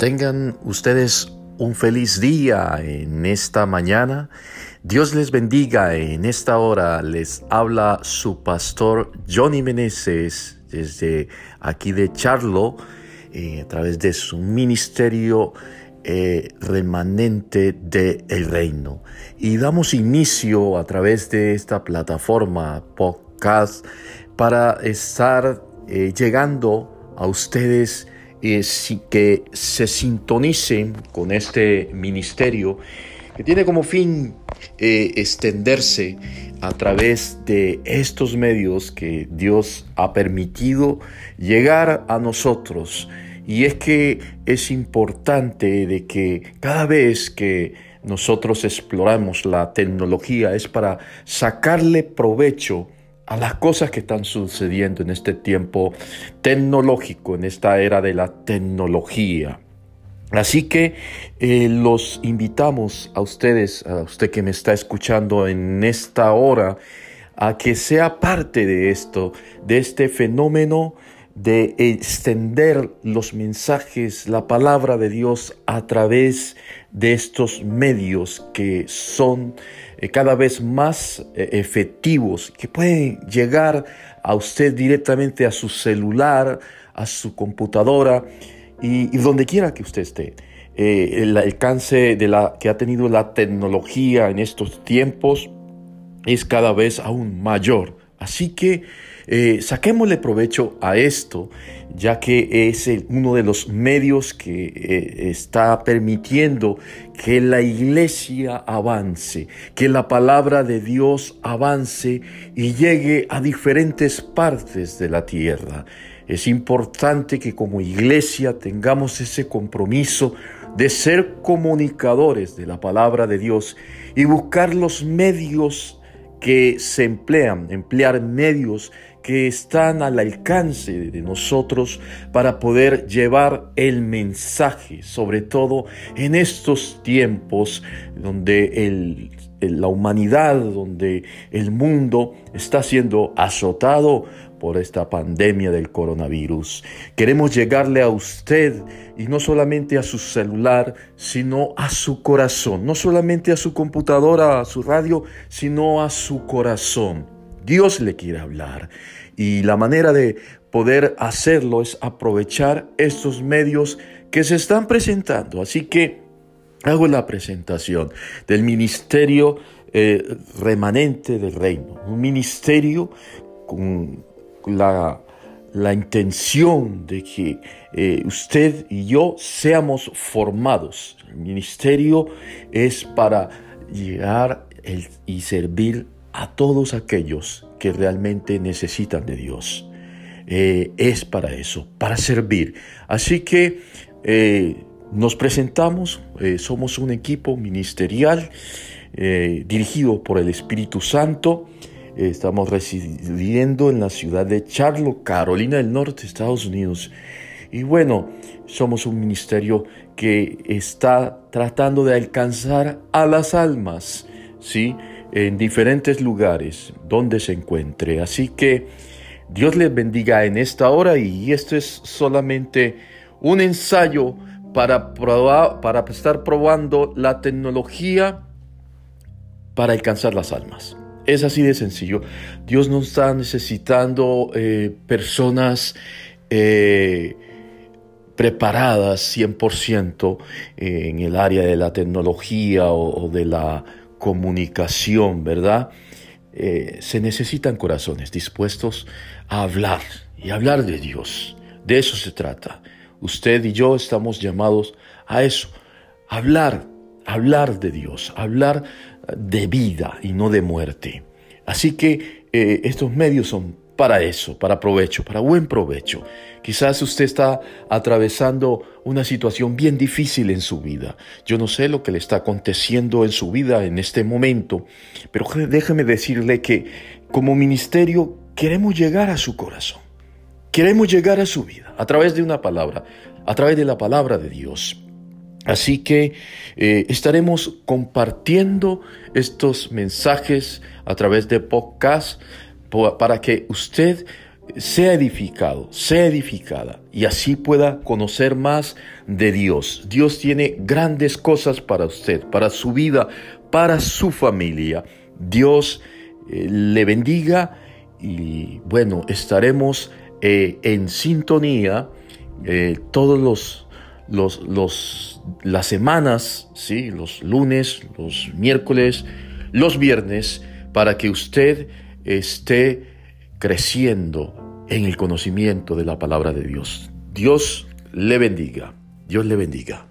Tengan ustedes un feliz día en esta mañana. Dios les bendiga. En esta hora les habla su pastor Johnny Meneses desde aquí de Charlo eh, a través de su ministerio eh, remanente del el reino. Y damos inicio a través de esta plataforma podcast para estar eh, llegando a ustedes que se sintonicen con este ministerio que tiene como fin eh, extenderse a través de estos medios que Dios ha permitido llegar a nosotros. Y es que es importante de que cada vez que nosotros exploramos la tecnología es para sacarle provecho a las cosas que están sucediendo en este tiempo tecnológico, en esta era de la tecnología. Así que eh, los invitamos a ustedes, a usted que me está escuchando en esta hora, a que sea parte de esto, de este fenómeno de extender los mensajes, la palabra de Dios a través de estos medios que son eh, cada vez más eh, efectivos, que pueden llegar a usted directamente a su celular, a su computadora y, donde quiera que usted esté. Eh, el alcance de la, que ha tenido la tecnología en estos tiempos es cada vez aún mayor. Así que eh, saquémosle provecho a esto, ya que es uno de los medios que eh, está permitiendo que la iglesia avance, que la palabra de Dios avance y llegue a diferentes partes de la tierra. Es importante que como iglesia tengamos ese compromiso de ser comunicadores de la palabra de Dios y buscar los medios que se emplean, emplear medios que están al alcance de nosotros para poder llevar el mensaje, sobre todo en estos tiempos donde la humanidad, donde el mundo está siendo azotado por esta pandemia del coronavirus. Queremos llegarle a usted y no solamente a su celular, sino a su corazón, no solamente a su computadora, a su radio, sino a su corazón. Dios le quiere hablar y la manera de poder hacerlo es aprovechar estos medios que se están presentando. Así que hago la presentación del ministerio eh, remanente del reino, un ministerio con la, la intención de que eh, usted y yo seamos formados. El ministerio es para llegar y servir a todos aquellos que realmente necesitan de Dios. Eh, es para eso, para servir. Así que eh, nos presentamos, somos un equipo ministerial dirigido por el Espíritu Santo Estamos residiendo en la ciudad de Charlotte, Carolina del Norte, Estados Unidos. Y bueno, somos un ministerio que está tratando de alcanzar a las almas, ¿sí? En diferentes lugares donde se encuentre. Así que Dios les bendiga en esta hora y esto es solamente un ensayo para, probar, para estar probando la tecnología para alcanzar las almas. Es así de sencillo. Dios no está necesitando eh, personas eh, preparadas 100% en el área de la tecnología o, de la comunicación, ¿verdad? Eh, se necesitan corazones dispuestos a hablar y hablar de Dios. De eso se trata. Usted y yo estamos llamados a eso, hablar, hablar de Dios, hablar de vida y no de muerte. Así que eh, estos medios son para eso, para provecho, para buen provecho. Quizás usted está atravesando una situación bien difícil en su vida. Yo no sé lo que le está aconteciendo en su vida en este momento, pero déjeme decirle que como ministerio queremos llegar a su corazón. Queremos llegar a su vida a través de una palabra, a través de la palabra de Dios. Así que eh, estaremos compartiendo estos mensajes a través de podcast para que usted sea edificado, sea edificada y así pueda conocer más de Dios. Dios tiene grandes cosas para usted, para su vida, para su familia. Dios eh, le bendiga y bueno, estaremos eh, en sintonía eh, todos los, los, los, las semanas, ¿sí? los lunes, los miércoles, los viernes, para que usted esté creciendo en el conocimiento de la palabra de Dios. Dios le bendiga. Dios le bendiga.